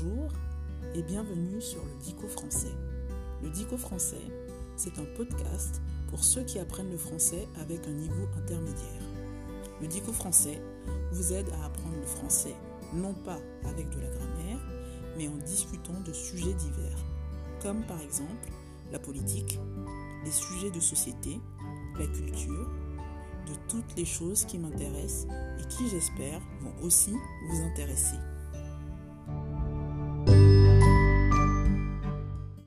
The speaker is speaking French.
Bonjour et bienvenue sur le Dico français. Le Dico français, c'est un podcast pour ceux qui apprennent le français avec un niveau intermédiaire. Le Dico français vous aide à apprendre le français, non pas avec de la grammaire, mais en discutant de sujets divers, comme par exemple la politique, les sujets de société, la culture, de toutes les choses qui m'intéressent et qui, j'espère, vont aussi vous intéresser.